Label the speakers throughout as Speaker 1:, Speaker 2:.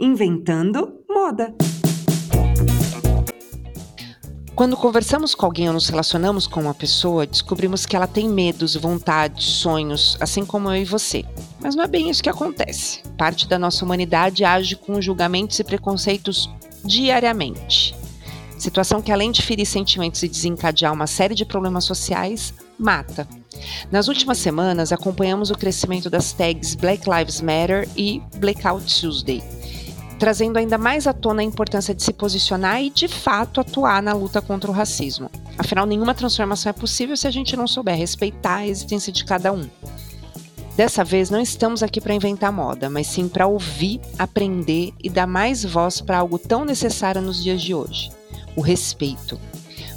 Speaker 1: Inventando Moda. Quando conversamos com alguém ou nos relacionamos com uma pessoa, descobrimos que ela tem medos, vontades, sonhos, assim como eu e você. Mas não é bem isso que acontece. Parte da nossa humanidade age com julgamentos e preconceitos diariamente. Situação que, além de ferir sentimentos e desencadear uma série de problemas sociais, mata. Nas últimas semanas, acompanhamos o crescimento das tags Black Lives Matter e Blackout Tuesday, trazendo ainda mais à tona a importância de se posicionar e, de fato, atuar na luta contra o racismo. Afinal, nenhuma transformação é possível se a gente não souber respeitar a existência de cada um. Dessa vez, não estamos aqui para inventar moda, mas sim para ouvir, aprender e dar mais voz para algo tão necessário nos dias de hoje o respeito.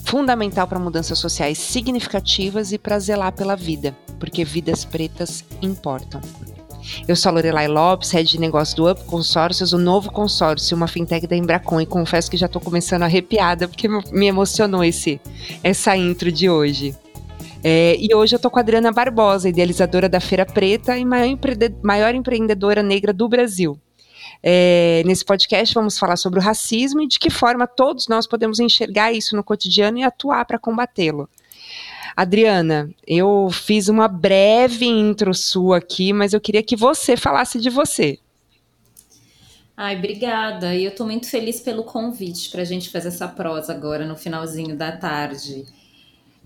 Speaker 1: Fundamental para mudanças sociais significativas e para zelar pela vida, porque vidas pretas importam. Eu sou a Lorelai Lopes, head de negócio do Up Consórcios, o novo consórcio, uma fintech da Embracon, e confesso que já estou começando arrepiada, porque me emocionou esse, essa intro de hoje. É, e hoje eu estou com a Adriana Barbosa, idealizadora da Feira Preta e maior, empre maior empreendedora negra do Brasil. É, nesse podcast vamos falar sobre o racismo e de que forma todos nós podemos enxergar isso no cotidiano e atuar para combatê-lo. Adriana, eu fiz uma breve intro sua aqui, mas eu queria que você falasse de você.
Speaker 2: Ai, obrigada. E eu estou muito feliz pelo convite para a gente fazer essa prosa agora no finalzinho da tarde.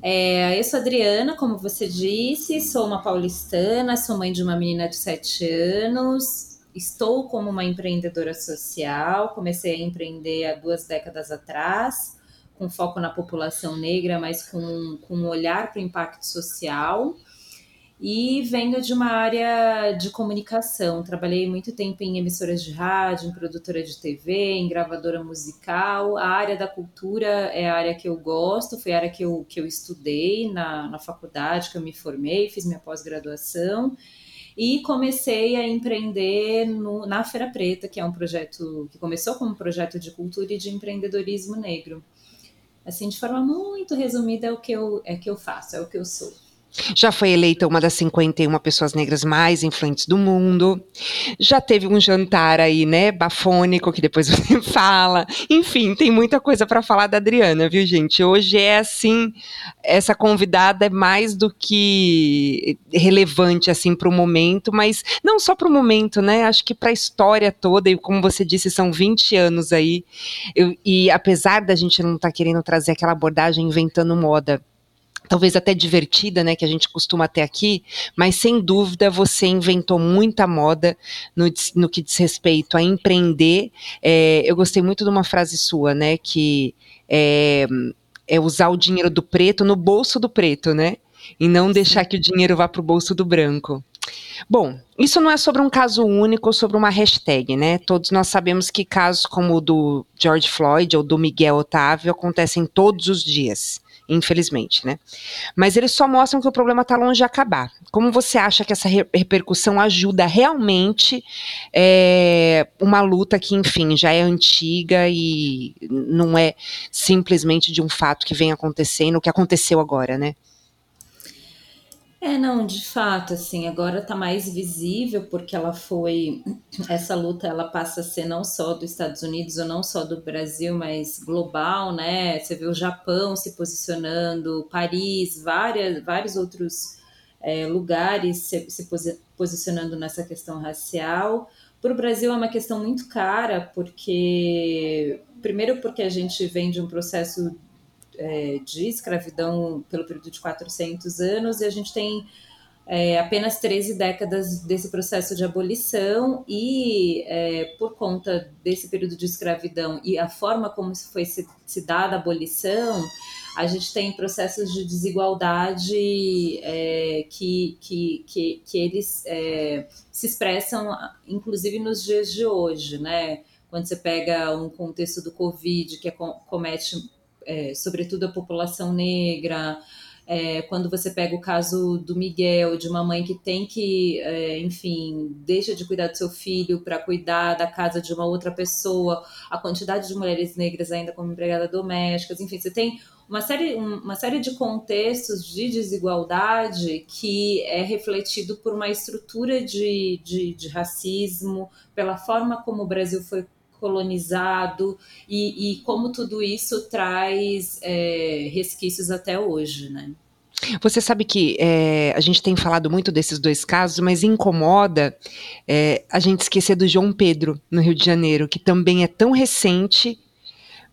Speaker 2: É, eu sou Adriana, como você disse, sou uma paulistana, sou mãe de uma menina de 7 anos, estou como uma empreendedora social, comecei a empreender há duas décadas atrás, com foco na população negra, mas com, com um olhar para o impacto social. E venho de uma área de comunicação. Trabalhei muito tempo em emissoras de rádio, em produtora de TV, em gravadora musical. A área da cultura é a área que eu gosto, foi a área que eu, que eu estudei na, na faculdade, que eu me formei, fiz minha pós-graduação e comecei a empreender no, na Feira Preta, que é um projeto que começou como um projeto de cultura e de empreendedorismo negro. Assim, de forma muito resumida, é o que eu, é que eu faço, é o que eu sou.
Speaker 1: Já foi eleita uma das 51 pessoas negras mais influentes do mundo. Já teve um jantar aí, né, bafônico, que depois você fala. Enfim, tem muita coisa para falar da Adriana, viu, gente? Hoje é assim, essa convidada é mais do que relevante assim para o momento, mas não só para o momento, né? Acho que para a história toda e como você disse, são 20 anos aí. Eu, e apesar da gente não estar tá querendo trazer aquela abordagem inventando moda talvez até divertida, né, que a gente costuma ter aqui, mas sem dúvida você inventou muita moda no, no que diz respeito a empreender. É, eu gostei muito de uma frase sua, né, que é, é usar o dinheiro do preto no bolso do preto, né, e não deixar que o dinheiro vá para o bolso do branco. Bom, isso não é sobre um caso único ou sobre uma hashtag, né? Todos nós sabemos que casos como o do George Floyd ou do Miguel Otávio acontecem todos os dias infelizmente, né? Mas eles só mostram que o problema está longe de acabar. Como você acha que essa repercussão ajuda realmente é, uma luta que, enfim, já é antiga e não é simplesmente de um fato que vem acontecendo, o que aconteceu agora, né?
Speaker 2: É, não, de fato, assim, agora está mais visível porque ela foi, essa luta ela passa a ser não só dos Estados Unidos ou não só do Brasil, mas global, né? Você vê o Japão se posicionando, Paris, várias, vários outros é, lugares se, se posicionando nessa questão racial. Para o Brasil é uma questão muito cara, porque primeiro porque a gente vem de um processo é, de escravidão pelo período de 400 anos e a gente tem é, apenas 13 décadas desse processo de abolição e é, por conta desse período de escravidão e a forma como foi se, se dada a abolição, a gente tem processos de desigualdade é, que, que, que, que, eles é, se expressam inclusive nos dias de hoje, né? Quando você pega um contexto do Covid que é, comete é, sobretudo a população negra. É, quando você pega o caso do Miguel, de uma mãe que tem que, é, enfim, deixa de cuidar do seu filho para cuidar da casa de uma outra pessoa, a quantidade de mulheres negras ainda como empregada domésticas, enfim, você tem uma série, uma série de contextos de desigualdade que é refletido por uma estrutura de, de, de racismo, pela forma como o Brasil foi colonizado e, e como tudo isso traz é, resquícios até hoje, né?
Speaker 1: Você sabe que é, a gente tem falado muito desses dois casos, mas incomoda é, a gente esquecer do João Pedro, no Rio de Janeiro, que também é tão recente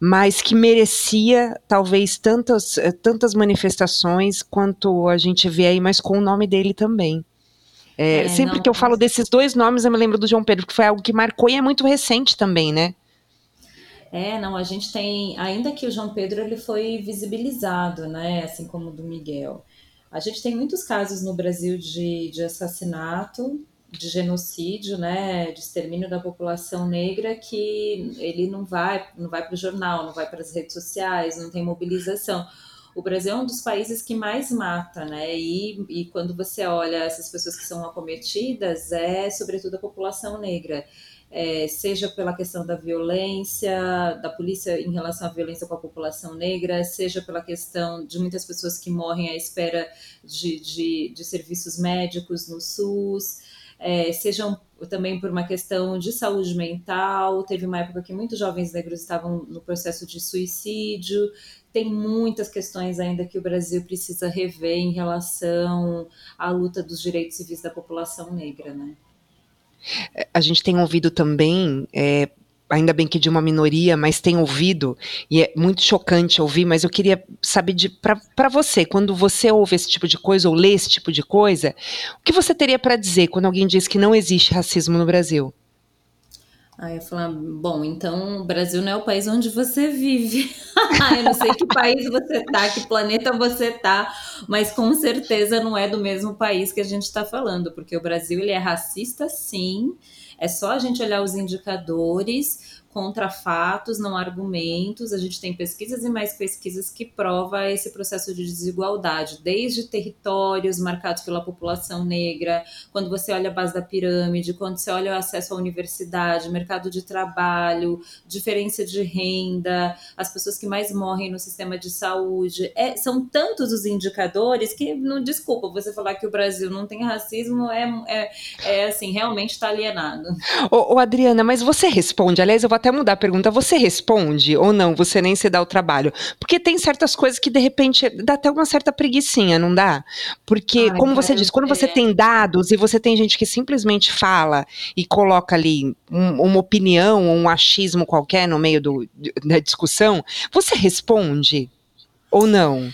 Speaker 1: mas que merecia talvez tantas, tantas manifestações quanto a gente vê aí, mas com o nome dele também. É, é, sempre não, que eu falo desses dois nomes, eu me lembro do João Pedro, que foi algo que marcou e é muito recente também, né?
Speaker 2: É, não, a gente tem, ainda que o João Pedro ele foi visibilizado, né, assim como o do Miguel. A gente tem muitos casos no Brasil de, de assassinato de genocídio, né, de extermínio da população negra, que ele não vai, não vai para o jornal, não vai para as redes sociais, não tem mobilização. O Brasil é um dos países que mais mata, né? E, e quando você olha essas pessoas que são acometidas, é sobretudo a população negra. É, seja pela questão da violência, da polícia em relação à violência com a população negra, seja pela questão de muitas pessoas que morrem à espera de, de, de serviços médicos no SUS é, sejam também por uma questão de saúde mental. Teve uma época que muitos jovens negros estavam no processo de suicídio. Tem muitas questões ainda que o Brasil precisa rever em relação à luta dos direitos civis da população negra, né?
Speaker 1: A gente tem ouvido também é, ainda bem que de uma minoria, mas tem ouvido, e é muito chocante ouvir, mas eu queria saber para você, quando você ouve esse tipo de coisa ou lê esse tipo de coisa, o que você teria para dizer quando alguém diz que não existe racismo no Brasil?
Speaker 2: Aí eu falar, bom, então o Brasil não é o país onde você vive. eu não sei que país você tá, que planeta você tá, mas com certeza não é do mesmo país que a gente está falando, porque o Brasil ele é racista, sim. É só a gente olhar os indicadores contra fatos, não argumentos. A gente tem pesquisas e mais pesquisas que prova esse processo de desigualdade, desde territórios marcados pela população negra, quando você olha a base da pirâmide, quando você olha o acesso à universidade, mercado de trabalho, diferença de renda, as pessoas que mais morrem no sistema de saúde. É, são tantos os indicadores que, não desculpa, você falar que o Brasil não tem racismo é, é, é assim, realmente está alienado.
Speaker 1: Ô, Adriana, mas você responde, aliás, eu vou até mudar a pergunta. Você responde ou não? Você nem se dá o trabalho? Porque tem certas coisas que de repente dá até uma certa preguiçinha, não dá? Porque, Ai, como você disse, quando você tem dados e você tem gente que simplesmente fala e coloca ali um, uma opinião ou um achismo qualquer no meio do, da discussão, você responde ou não?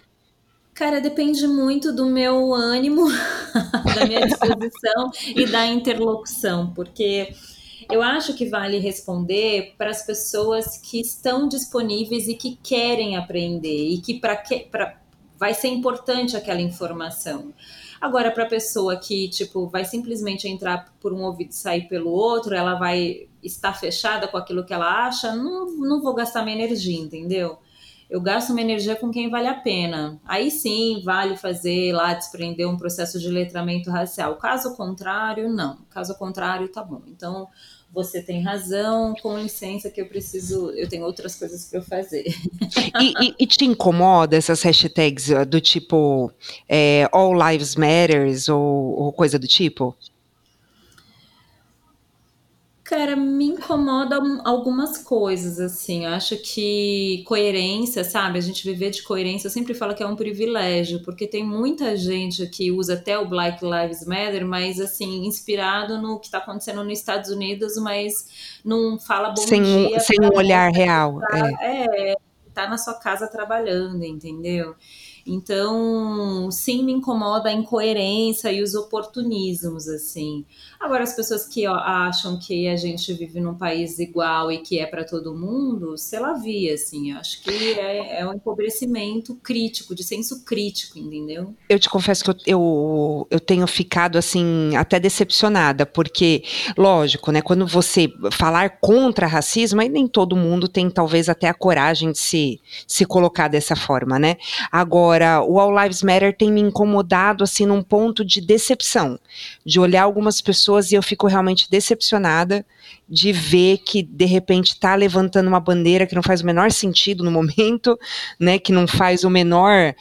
Speaker 2: Cara, depende muito do meu ânimo, da minha disposição e da interlocução, porque eu acho que vale responder para as pessoas que estão disponíveis e que querem aprender e que para que pra, vai ser importante aquela informação. Agora, para a pessoa que tipo vai simplesmente entrar por um ouvido e sair pelo outro, ela vai estar fechada com aquilo que ela acha, não, não vou gastar minha energia, entendeu? eu gasto minha energia com quem vale a pena. Aí sim, vale fazer lá, desprender um processo de letramento racial. Caso contrário, não. Caso contrário, tá bom. Então, você tem razão, com licença que eu preciso, eu tenho outras coisas para eu fazer.
Speaker 1: E, e, e, te incomoda essas hashtags uh, do tipo é, All Lives Matters ou, ou coisa do tipo?
Speaker 2: Cara, me incomoda algumas coisas, assim. Eu acho que coerência, sabe? A gente viver de coerência, eu sempre falo que é um privilégio, porque tem muita gente que usa até o Black Lives Matter, mas, assim, inspirado no que está acontecendo nos Estados Unidos, mas não fala bom
Speaker 1: sem,
Speaker 2: dia.
Speaker 1: Sem um olhar real.
Speaker 2: Tá, é. é, tá na sua casa trabalhando, entendeu? Então, sim, me incomoda a incoerência e os oportunismos, assim. Agora, as pessoas que ó, acham que a gente vive num país igual e que é para todo mundo, sei lá, via, assim. Acho que é, é, um empobrecimento crítico, de senso crítico, entendeu?
Speaker 1: Eu te confesso que eu, eu, eu tenho ficado, assim, até decepcionada, porque, lógico, né, quando você falar contra racismo, aí nem todo mundo tem, talvez, até a coragem de se, se colocar dessa forma, né? Agora, Agora, o All Lives Matter tem me incomodado assim num ponto de decepção, de olhar algumas pessoas e eu fico realmente decepcionada de ver que de repente está levantando uma bandeira que não faz o menor sentido no momento, né, que não faz o menor,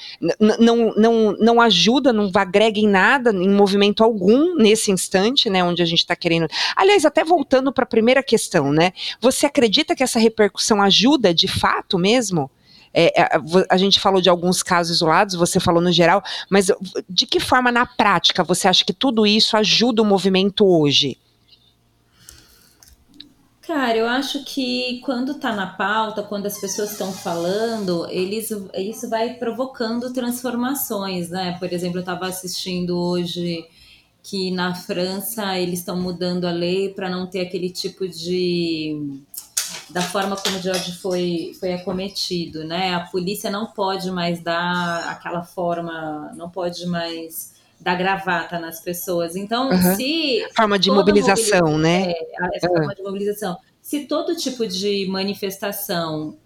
Speaker 1: não, não, não ajuda, não agrega em nada, em movimento algum nesse instante, né, onde a gente está querendo. Aliás, até voltando para a primeira questão, né, você acredita que essa repercussão ajuda de fato mesmo? É, é a gente falou de alguns casos isolados, você falou no geral, mas de que forma na prática você acha que tudo isso ajuda o movimento hoje?
Speaker 2: Cara, eu acho que quando tá na pauta, quando as pessoas estão falando, eles, isso vai provocando transformações, né? Por exemplo, eu estava assistindo hoje que na França eles estão mudando a lei para não ter aquele tipo de da forma como o George foi, foi acometido, né? A polícia não pode mais dar aquela forma, não pode mais dar gravata nas pessoas. Então, uhum. se.
Speaker 1: Forma de mobilização, né?
Speaker 2: É, essa uhum. forma de mobilização. Se todo tipo de manifestação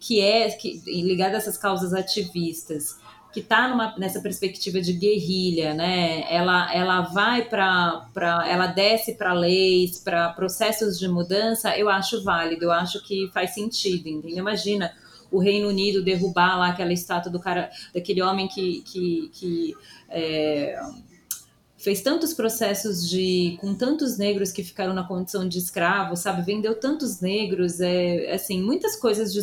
Speaker 2: que é que, ligada a essas causas ativistas, que está nessa perspectiva de guerrilha, né? Ela, ela vai para. Ela desce para leis, para processos de mudança, eu acho válido, eu acho que faz sentido, entendeu? Imagina o Reino Unido derrubar lá aquela estátua do cara, daquele homem que, que, que é, fez tantos processos de com tantos negros que ficaram na condição de escravo, sabe? Vendeu tantos negros, é assim, muitas coisas de,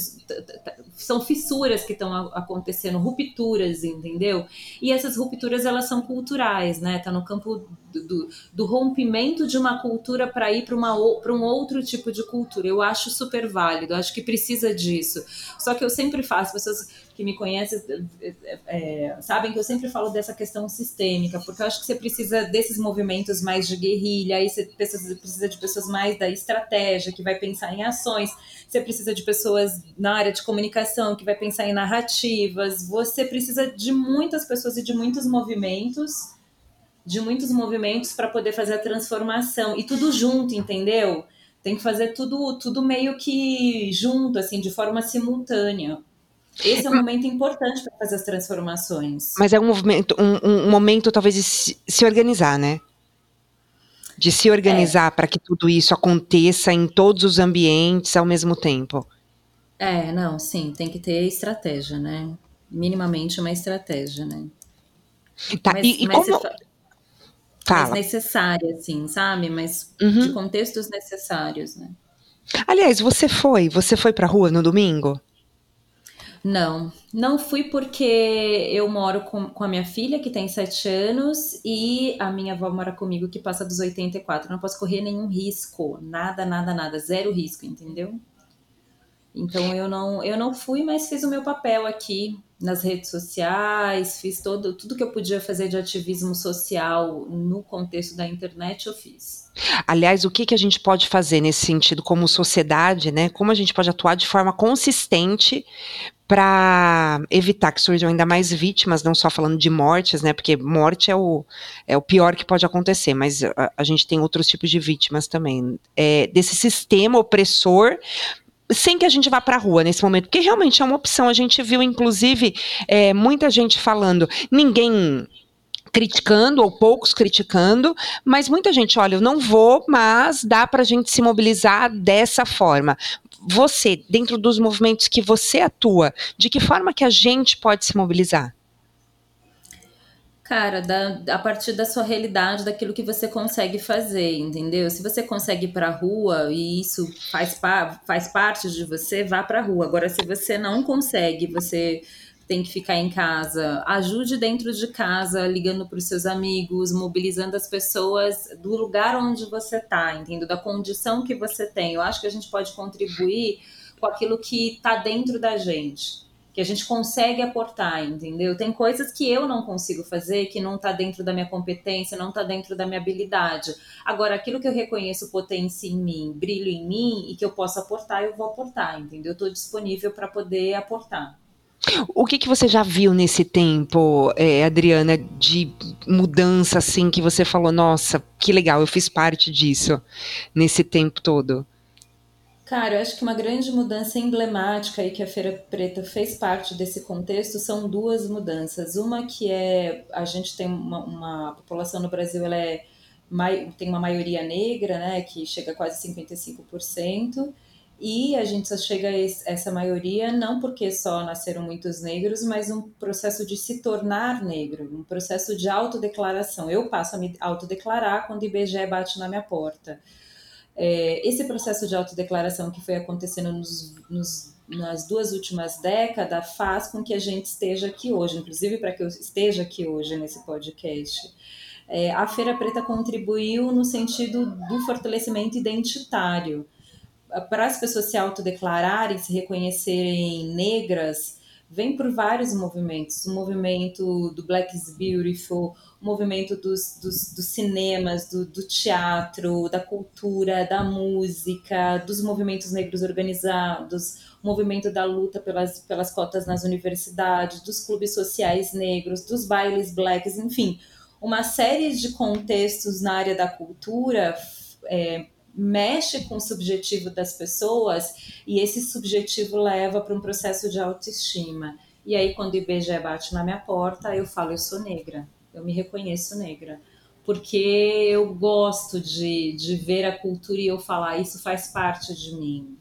Speaker 2: são fissuras que estão acontecendo, rupturas, entendeu? E essas rupturas elas são culturais, né? Tá no campo do, do rompimento de uma cultura para ir para um outro tipo de cultura. Eu acho super válido, acho que precisa disso. Só que eu sempre faço, pessoas que me conhecem é, sabem que eu sempre falo dessa questão sistêmica, porque eu acho que você precisa desses movimentos mais de guerrilha, aí você precisa de pessoas mais da estratégia, que vai pensar em ações, você precisa de pessoas na área de comunicação, que vai pensar em narrativas, você precisa de muitas pessoas e de muitos movimentos, de muitos movimentos para poder fazer a transformação, e tudo junto, entendeu? Tem que fazer tudo, tudo meio que junto, assim, de forma simultânea. Esse é um momento importante para fazer as transformações.
Speaker 1: Mas é um movimento, um, um momento talvez de se, se, organizar, né? De se organizar é. para que tudo isso aconteça em todos os ambientes ao mesmo tempo.
Speaker 2: É, não, sim, tem que ter estratégia, né? Minimamente uma estratégia, né?
Speaker 1: Tá, mas, e, e mas como...
Speaker 2: Fala. Mais necessária, assim, sabe? Mas uhum. de contextos necessários, né?
Speaker 1: Aliás, você foi? Você foi pra rua no domingo?
Speaker 2: Não, não fui porque eu moro com, com a minha filha, que tem 7 anos, e a minha avó mora comigo, que passa dos 84. Não posso correr nenhum risco, nada, nada, nada, zero risco, entendeu? Então eu não, eu não fui, mas fiz o meu papel aqui nas redes sociais, fiz todo, tudo que eu podia fazer de ativismo social no contexto da internet, eu fiz.
Speaker 1: Aliás, o que, que a gente pode fazer nesse sentido como sociedade, né? Como a gente pode atuar de forma consistente para evitar que surjam ainda mais vítimas, não só falando de mortes, né? Porque morte é o, é o pior que pode acontecer, mas a, a gente tem outros tipos de vítimas também. É, desse sistema opressor sem que a gente vá para a rua nesse momento, porque realmente é uma opção. A gente viu, inclusive, é, muita gente falando, ninguém criticando ou poucos criticando, mas muita gente, olha, eu não vou, mas dá para a gente se mobilizar dessa forma. Você, dentro dos movimentos que você atua, de que forma que a gente pode se mobilizar?
Speaker 2: Cara, da, a partir da sua realidade, daquilo que você consegue fazer, entendeu? Se você consegue ir pra rua e isso faz, pa, faz parte de você, vá pra rua. Agora, se você não consegue, você tem que ficar em casa, ajude dentro de casa, ligando para os seus amigos, mobilizando as pessoas do lugar onde você está, entendeu? Da condição que você tem. Eu acho que a gente pode contribuir com aquilo que está dentro da gente que a gente consegue aportar, entendeu? Tem coisas que eu não consigo fazer, que não está dentro da minha competência, não está dentro da minha habilidade. Agora, aquilo que eu reconheço potência em mim, brilho em mim e que eu posso aportar, eu vou aportar, entendeu? Eu estou disponível para poder aportar.
Speaker 1: O que, que você já viu nesse tempo, é, Adriana, de mudança assim que você falou, nossa, que legal, eu fiz parte disso nesse tempo todo?
Speaker 2: Cara, eu acho que uma grande mudança emblemática e que a Feira Preta fez parte desse contexto são duas mudanças. Uma que é a gente tem uma, uma população no Brasil, ela é tem uma maioria negra, né, que chega a quase 55%, e a gente só chega a essa maioria não porque só nasceram muitos negros, mas um processo de se tornar negro, um processo de autodeclaração. Eu passo a me autodeclarar quando o IBGE bate na minha porta. É, esse processo de autodeclaração que foi acontecendo nos, nos, nas duas últimas décadas faz com que a gente esteja aqui hoje, inclusive para que eu esteja aqui hoje nesse podcast. É, a Feira Preta contribuiu no sentido do fortalecimento identitário. Para as pessoas se autodeclararem, se reconhecerem negras, vem por vários movimentos. O movimento do Black is Beautiful, o movimento dos, dos, dos cinemas, do, do, teatro, da cultura, da música, dos movimentos negros organizados, o movimento da luta pelas, pelas cotas nas universidades, dos clubes sociais negros, dos bailes blacks, enfim uma série de contextos na área da cultura é, mexe com o subjetivo das pessoas e esse subjetivo leva para um processo de autoestima. E aí, quando o IBGE bate na minha porta, eu falo: eu sou negra, eu me reconheço negra. Porque eu gosto de, de ver a cultura e eu falar: isso faz parte de mim.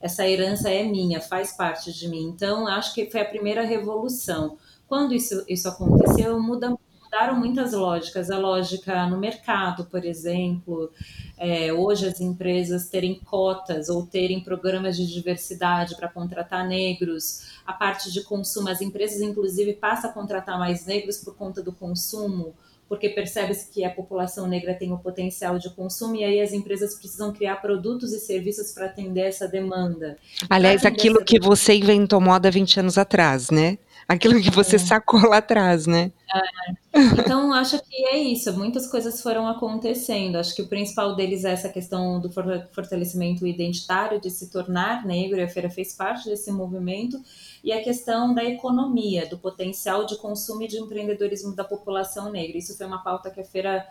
Speaker 2: Essa herança é minha, faz parte de mim. Então, acho que foi a primeira revolução. Quando isso, isso aconteceu, muda mudaram muitas lógicas. A lógica no mercado, por exemplo, é, hoje as empresas terem cotas ou terem programas de diversidade para contratar negros, a parte de consumo, as empresas inclusive passam a contratar mais negros por conta do consumo porque percebe-se que a população negra tem o potencial de consumo e aí as empresas precisam criar produtos e serviços para atender essa demanda.
Speaker 1: Aliás, aquilo essa... que você inventou moda 20 anos atrás, né? Aquilo que você é. sacou lá atrás, né?
Speaker 2: É. Então, acho que é isso. Muitas coisas foram acontecendo. Acho que o principal deles é essa questão do fortalecimento identitário, de se tornar negro, e a feira fez parte desse movimento, e a questão da economia, do potencial de consumo e de empreendedorismo da população negra. Isso foi uma pauta que a feira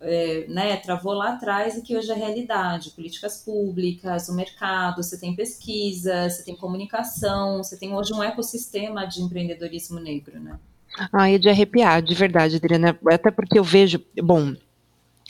Speaker 2: é, né, travou lá atrás e que hoje é realidade. Políticas públicas, o mercado, você tem pesquisa, você tem comunicação, você tem hoje um ecossistema de empreendedorismo negro, né?
Speaker 1: Ah, é de arrepiar, de verdade, Adriana. Até porque eu vejo, bom,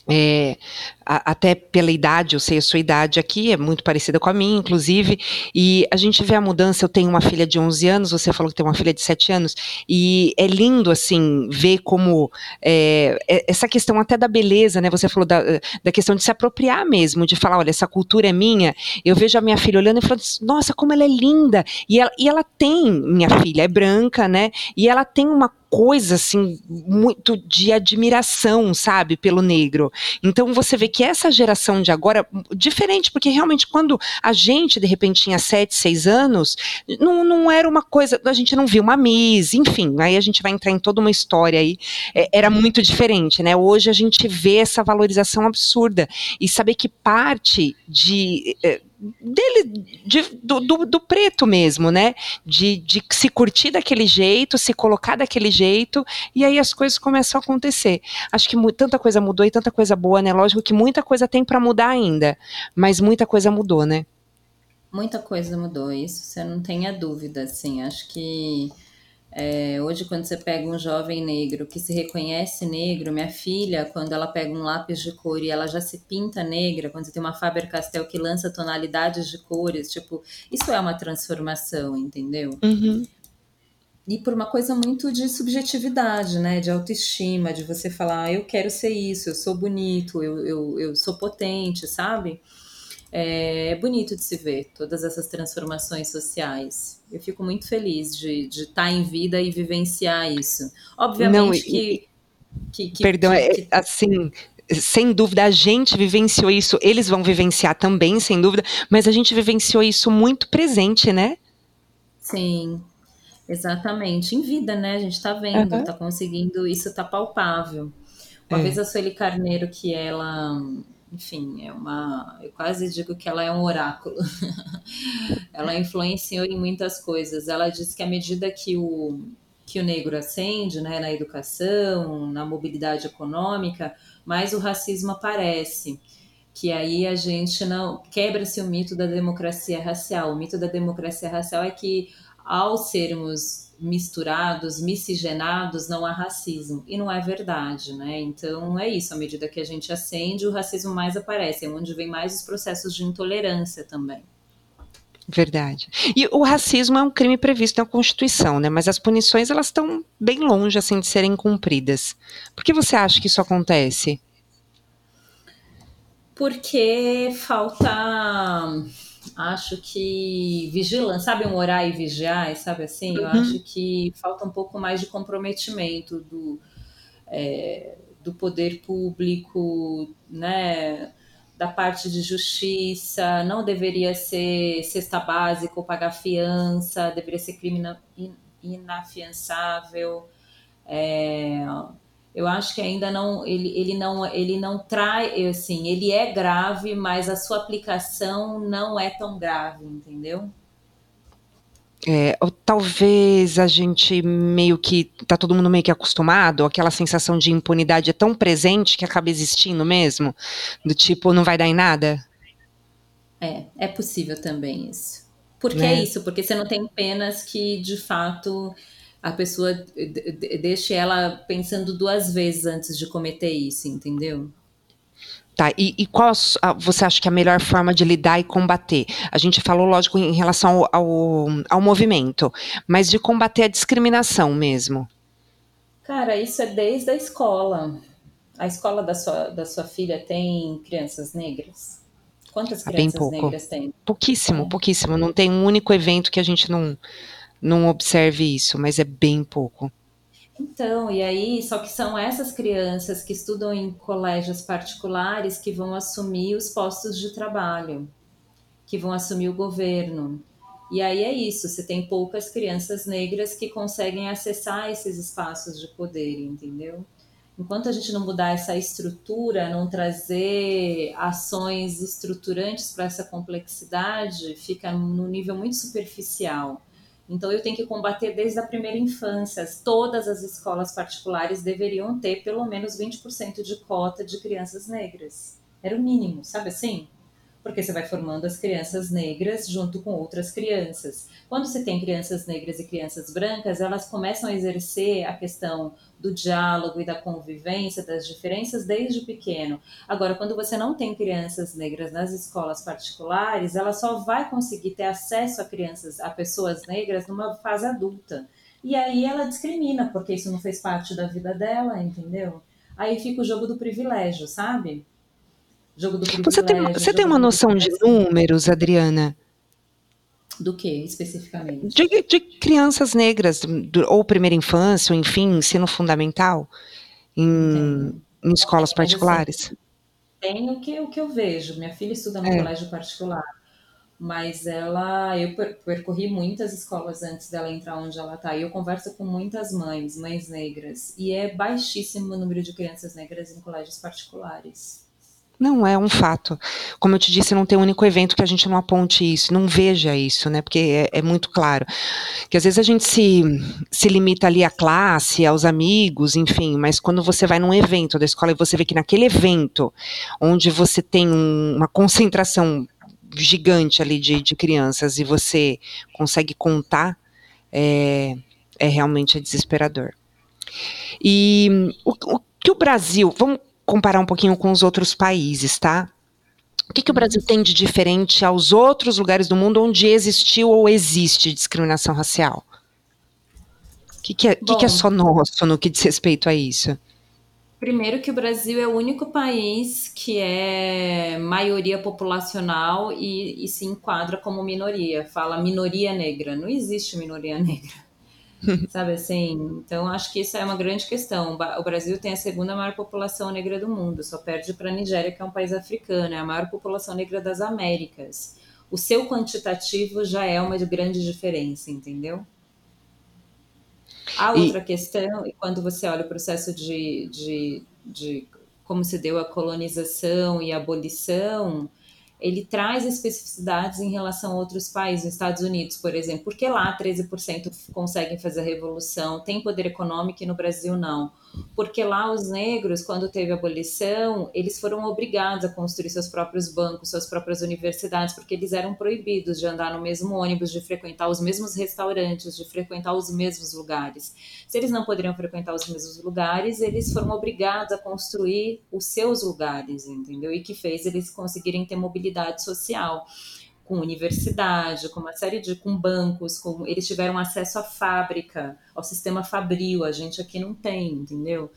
Speaker 1: é, a, até pela idade, eu sei a sua idade aqui, é muito parecida com a minha, inclusive, e a gente vê a mudança. Eu tenho uma filha de 11 anos, você falou que tem uma filha de 7 anos, e é lindo, assim, ver como é, é, essa questão até da beleza, né? Você falou da, da questão de se apropriar mesmo, de falar: olha, essa cultura é minha. Eu vejo a minha filha olhando e falando: nossa, como ela é linda! E ela, e ela tem, minha filha é branca, né? E ela tem uma coisa assim muito de admiração, sabe, pelo negro. Então você vê que essa geração de agora diferente, porque realmente quando a gente de repente tinha 7, 6 anos, não, não era uma coisa, a gente não viu uma Miss, enfim, aí a gente vai entrar em toda uma história aí, é, era muito diferente, né? Hoje a gente vê essa valorização absurda e saber que parte de é, dele, de, do, do, do, preto mesmo, né? De, de se curtir daquele jeito, se colocar daquele jeito, e aí as coisas começam a acontecer. Acho que tanta coisa mudou e tanta coisa boa, né? Lógico que muita coisa tem para mudar ainda, mas muita coisa mudou, né?
Speaker 2: Muita coisa mudou, isso você não tenha dúvida, assim. Acho que é, hoje, quando você pega um jovem negro que se reconhece negro, minha filha, quando ela pega um lápis de cor e ela já se pinta negra, quando você tem uma Faber-Castell que lança tonalidades de cores, tipo, isso é uma transformação, entendeu?
Speaker 1: Uhum.
Speaker 2: E por uma coisa muito de subjetividade, né? De autoestima, de você falar, ah, eu quero ser isso, eu sou bonito, eu, eu, eu sou potente, sabe? É, é bonito de se ver todas essas transformações sociais. Eu fico muito feliz de estar tá em vida e vivenciar isso. Obviamente Não, e, que,
Speaker 1: que, que, Perdão, é, que, assim, sem dúvida, a gente vivenciou isso, eles vão vivenciar também, sem dúvida, mas a gente vivenciou isso muito presente, né?
Speaker 2: Sim, exatamente. Em vida, né? A gente está vendo, está uhum. conseguindo, isso está palpável. Uma é. vez a Sueli Carneiro, que ela enfim, é uma. Eu quase digo que ela é um oráculo. ela influenciou em muitas coisas. Ela diz que à medida que o, que o negro ascende né, na educação, na mobilidade econômica, mais o racismo aparece. que aí a gente não quebra-se o mito da democracia racial. O mito da democracia racial é que ao sermos misturados, miscigenados, não há racismo. E não é verdade, né? Então é isso, à medida que a gente acende, o racismo mais aparece, é onde vem mais os processos de intolerância também.
Speaker 1: Verdade. E o racismo é um crime previsto na Constituição, né? Mas as punições elas estão bem longe assim de serem cumpridas. Por que você acha que isso acontece?
Speaker 2: Porque falta acho que vigilância, sabe um orar e vigiar, sabe assim? Eu uhum. acho que falta um pouco mais de comprometimento do, é, do poder público, né? Da parte de justiça, não deveria ser cesta básica ou pagar fiança, deveria ser crime inafiançável. É, eu acho que ainda não ele, ele não ele não traz assim ele é grave mas a sua aplicação não é tão grave entendeu
Speaker 1: é, ou talvez a gente meio que tá todo mundo meio que acostumado, aquela sensação de impunidade é tão presente que acaba existindo mesmo, do tipo não vai dar em nada.
Speaker 2: É, é possível também isso. Porque é, é isso, porque você não tem penas que de fato a pessoa deixe ela pensando duas vezes antes de cometer isso, entendeu?
Speaker 1: Tá, e, e qual você acha que é a melhor forma de lidar e combater? A gente falou, lógico, em relação ao, ao, ao movimento, mas de combater a discriminação mesmo.
Speaker 2: Cara, isso é desde a escola. A escola da sua, da sua filha tem crianças negras? Quantas crianças Bem pouco. negras tem?
Speaker 1: Pouquíssimo, é. pouquíssimo. Não tem um único evento que a gente não, não observe isso, mas é bem pouco.
Speaker 2: Então, e aí, só que são essas crianças que estudam em colégios particulares que vão assumir os postos de trabalho, que vão assumir o governo. E aí é isso, você tem poucas crianças negras que conseguem acessar esses espaços de poder, entendeu? Enquanto a gente não mudar essa estrutura, não trazer ações estruturantes para essa complexidade, fica no nível muito superficial. Então, eu tenho que combater desde a primeira infância. Todas as escolas particulares deveriam ter pelo menos 20% de cota de crianças negras. Era o mínimo, sabe assim? porque você vai formando as crianças negras junto com outras crianças. Quando você tem crianças negras e crianças brancas, elas começam a exercer a questão do diálogo e da convivência, das diferenças desde pequeno. Agora, quando você não tem crianças negras nas escolas particulares, ela só vai conseguir ter acesso a crianças, a pessoas negras numa fase adulta. E aí ela discrimina, porque isso não fez parte da vida dela, entendeu? Aí fica o jogo do privilégio, sabe?
Speaker 1: Jogo do Você tem, você tem uma noção de números, Adriana?
Speaker 2: Do que, especificamente?
Speaker 1: De, de crianças negras, do, ou primeira infância, ou enfim, ensino fundamental, em, em escolas particulares?
Speaker 2: Tem o que, o que eu vejo. Minha filha estuda no é. colégio particular, mas ela, eu percorri muitas escolas antes dela entrar onde ela está. E eu converso com muitas mães, mães negras, e é baixíssimo o número de crianças negras em colégios particulares.
Speaker 1: Não é um fato. Como eu te disse, não tem um único evento que a gente não aponte isso, não veja isso, né? Porque é, é, muito claro. Que às vezes a gente se, se limita ali à classe, aos amigos, enfim, mas quando você vai num evento da escola e você vê que naquele evento, onde você tem um, uma concentração gigante ali de, de crianças e você consegue contar, é, é realmente desesperador. E o, o que o Brasil, vamos comparar um pouquinho com os outros países, tá? O que, que o Brasil tem de diferente aos outros lugares do mundo onde existiu ou existe discriminação racial? O que, que, é, que, que é só nosso no que diz respeito a isso?
Speaker 2: Primeiro que o Brasil é o único país que é maioria populacional e, e, se enquadra como minoria. Fala minoria negra. Não existe minoria negra. Sabe assim? Então, acho que isso é uma grande questão. O Brasil tem a segunda maior população negra do mundo, só perde para a Nigéria, que é um país africano, é a maior população negra das Américas. O seu quantitativo já é uma grande diferença, entendeu? A outra e... questão, e quando você olha o processo de, de, de como se deu a colonização e a abolição, ele traz especificidades em relação a outros países, Estados Unidos, por exemplo, porque lá 13% conseguem fazer a revolução, tem poder econômico e no Brasil não. Porque lá os negros, quando teve a abolição, eles foram obrigados a construir seus próprios bancos, suas próprias universidades, porque eles eram proibidos de andar no mesmo ônibus, de frequentar os mesmos restaurantes, de frequentar os mesmos lugares. Se eles não poderiam frequentar os mesmos lugares, eles foram obrigados a construir os seus lugares, entendeu? E que fez eles conseguirem ter mobilidade mobilidade social, com universidade, com uma série de com bancos, com eles tiveram acesso à fábrica, ao sistema fabril, a gente aqui não tem, entendeu?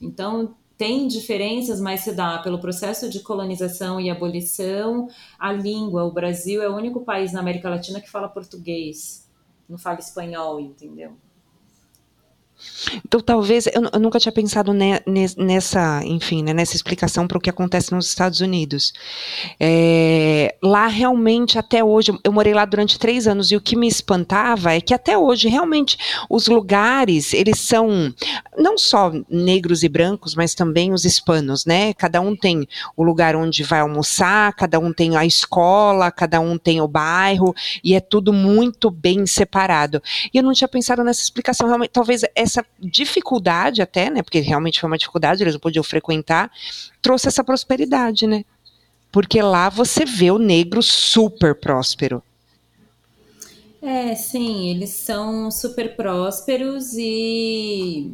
Speaker 2: Então tem diferenças, mas se dá pelo processo de colonização e abolição, a língua, o Brasil é o único país na América Latina que fala português, não fala espanhol, entendeu?
Speaker 1: Então, talvez eu, eu nunca tinha pensado ne, nessa, enfim, né, nessa explicação para o que acontece nos Estados Unidos. É, lá realmente até hoje, eu morei lá durante três anos e o que me espantava é que até hoje realmente os lugares eles são não só negros e brancos, mas também os hispanos, né? Cada um tem o lugar onde vai almoçar, cada um tem a escola, cada um tem o bairro e é tudo muito bem separado. E eu não tinha pensado nessa explicação. Realmente, talvez essa dificuldade até, né, porque realmente foi uma dificuldade, eles não podiam frequentar, trouxe essa prosperidade, né? Porque lá você vê o negro super próspero.
Speaker 2: É, sim, eles são super prósperos e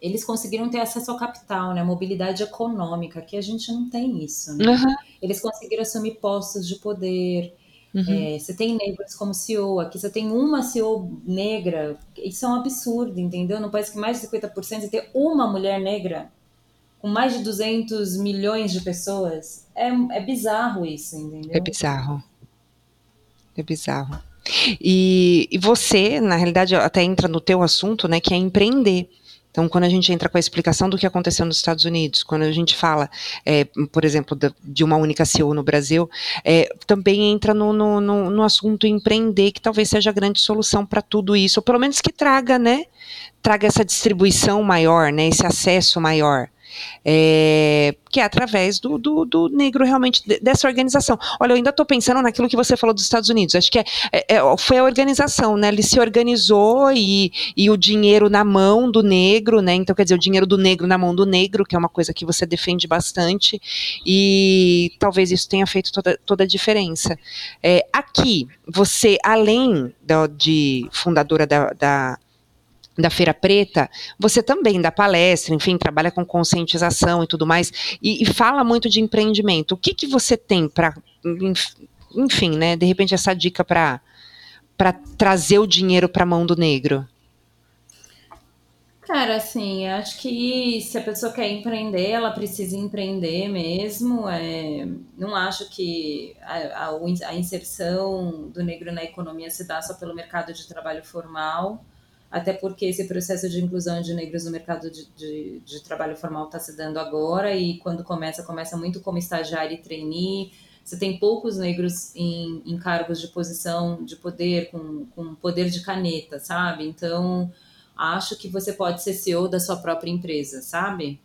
Speaker 2: eles conseguiram ter acesso ao capital, né? Mobilidade econômica, que a gente não tem isso, né? Uhum. Eles conseguiram assumir postos de poder, Uhum. É, você tem negros como CEO, aqui você tem uma CEO negra, isso é um absurdo, entendeu? No país que mais de 50% você ter uma mulher negra, com mais de 200 milhões de pessoas, é, é bizarro isso, entendeu?
Speaker 1: É bizarro. É bizarro. E, e você, na realidade, até entra no teu assunto, né, que é empreender. Então, quando a gente entra com a explicação do que aconteceu nos Estados Unidos, quando a gente fala, é, por exemplo, de uma única CEO no Brasil, é, também entra no, no, no, assunto empreender, que talvez seja a grande solução para tudo isso, ou pelo menos que traga, né, traga essa distribuição maior, né, esse acesso maior é, que é através do, do, do, negro realmente dessa organização. Olha, eu ainda estou pensando naquilo que você falou dos Estados Unidos. Acho que é, é, é, foi a organização, né? Ele se organizou e, e o dinheiro na mão do negro, né? Então, quer dizer, o dinheiro do negro na mão do negro, que é uma coisa que você defende bastante, e talvez isso tenha feito toda, toda a diferença. É, aqui, você, além da, de fundadora da, da da Feira Preta, você também dá palestra, enfim, trabalha com conscientização e tudo mais, e, e fala muito de empreendimento. O que, que você tem para, enfim, né, de repente essa dica para para trazer o dinheiro para a mão do negro?
Speaker 2: Cara, assim, acho que se a pessoa quer empreender, ela precisa empreender mesmo. É, não acho que a, a, a inserção do negro na economia se dá só pelo mercado de trabalho formal até porque esse processo de inclusão de negros no mercado de, de, de trabalho formal está se dando agora e quando começa, começa muito como estagiário e trainee. Você tem poucos negros em, em cargos de posição de poder, com, com poder de caneta, sabe? Então, acho que você pode ser CEO da sua própria empresa, sabe?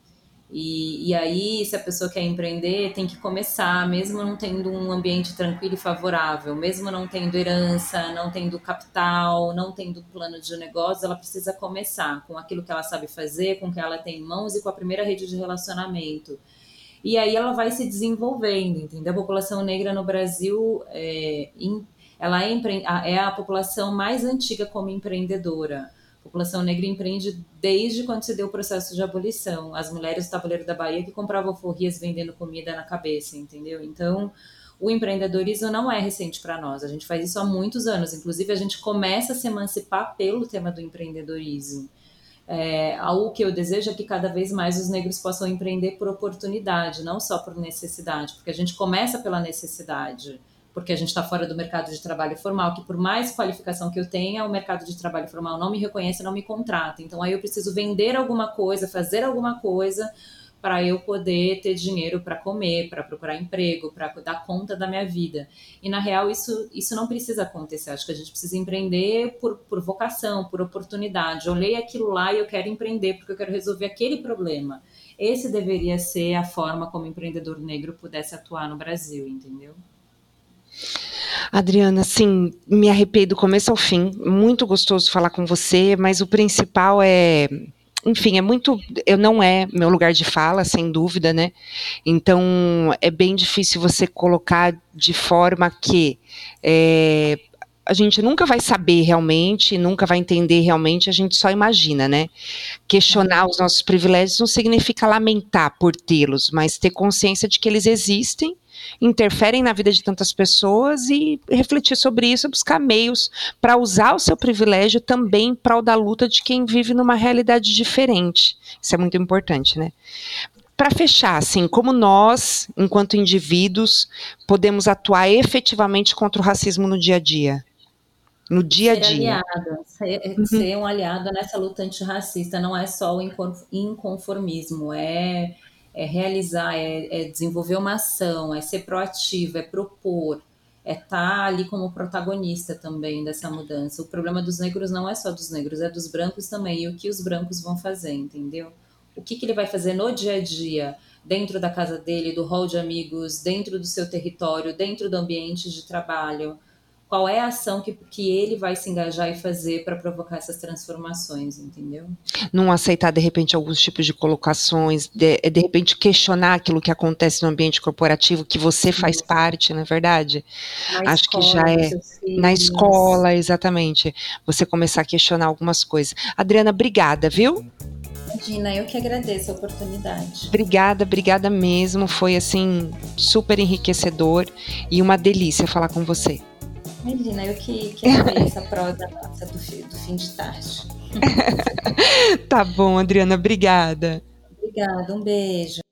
Speaker 2: E, e aí, se a pessoa quer empreender, tem que começar, mesmo não tendo um ambiente tranquilo e favorável, mesmo não tendo herança, não tendo capital, não tendo plano de negócio, ela precisa começar com aquilo que ela sabe fazer, com o que ela tem em mãos e com a primeira rede de relacionamento. E aí ela vai se desenvolvendo, entendeu? A população negra no Brasil é, ela é, é a população mais antiga como empreendedora população negra empreende desde quando se deu o processo de abolição. As mulheres do tabuleiro da Bahia que compravam forrias vendendo comida na cabeça, entendeu? Então, o empreendedorismo não é recente para nós. A gente faz isso há muitos anos. Inclusive, a gente começa a se emancipar pelo tema do empreendedorismo. É, algo que eu desejo é que cada vez mais os negros possam empreender por oportunidade, não só por necessidade, porque a gente começa pela necessidade porque a gente está fora do mercado de trabalho formal, que por mais qualificação que eu tenha, o mercado de trabalho formal não me reconhece, não me contrata. Então aí eu preciso vender alguma coisa, fazer alguma coisa para eu poder ter dinheiro para comer, para procurar emprego, para dar conta da minha vida. E na real isso, isso não precisa acontecer. Acho que a gente precisa empreender por, por vocação, por oportunidade. Olhei aquilo lá e eu quero empreender porque eu quero resolver aquele problema. Esse deveria ser a forma como o empreendedor negro pudesse atuar no Brasil, entendeu?
Speaker 1: Adriana, assim, me arrepei do começo ao fim. Muito gostoso falar com você, mas o principal é enfim, é muito. Eu não é meu lugar de fala, sem dúvida, né? Então é bem difícil você colocar de forma que é, a gente nunca vai saber realmente, nunca vai entender realmente, a gente só imagina, né? Questionar os nossos privilégios não significa lamentar por tê-los, mas ter consciência de que eles existem interferem na vida de tantas pessoas e refletir sobre isso, buscar meios para usar o seu privilégio também para o da luta de quem vive numa realidade diferente. Isso é muito importante, né? Para fechar, assim, como nós, enquanto indivíduos, podemos atuar efetivamente contra o racismo no dia a dia? No dia a dia.
Speaker 2: Aliado, ser, uhum. ser um aliado nessa luta antirracista não é só o inconformismo, é é realizar, é, é, desenvolver uma ação, é ser proativo, é propor, é estar tá ali como protagonista também dessa mudança. O problema dos negros não é só dos negros, é dos brancos também. E o que os brancos vão fazer, entendeu? O que, que ele vai fazer no dia a dia, dentro da casa dele, do hall de amigos, dentro do seu território, dentro do ambiente de trabalho qual é a ação que, que ele vai se engajar e fazer para provocar essas transformações, entendeu?
Speaker 1: Não aceitar, de repente, alguns tipos de colocações, de, de repente questionar aquilo que acontece no ambiente corporativo, que você faz Sim. parte, não é verdade? Na Acho escola, que já é. Na escola, exatamente. Você começar a questionar algumas coisas. Adriana, obrigada, viu?
Speaker 2: Imagina, eu que agradeço a oportunidade.
Speaker 1: Obrigada, obrigada mesmo. Foi assim super enriquecedor e uma delícia falar com você.
Speaker 2: Imagina, eu que, que essa prosa nossa do, do fim de tarde.
Speaker 1: tá bom, Adriana, obrigada.
Speaker 2: Obrigada, um beijo.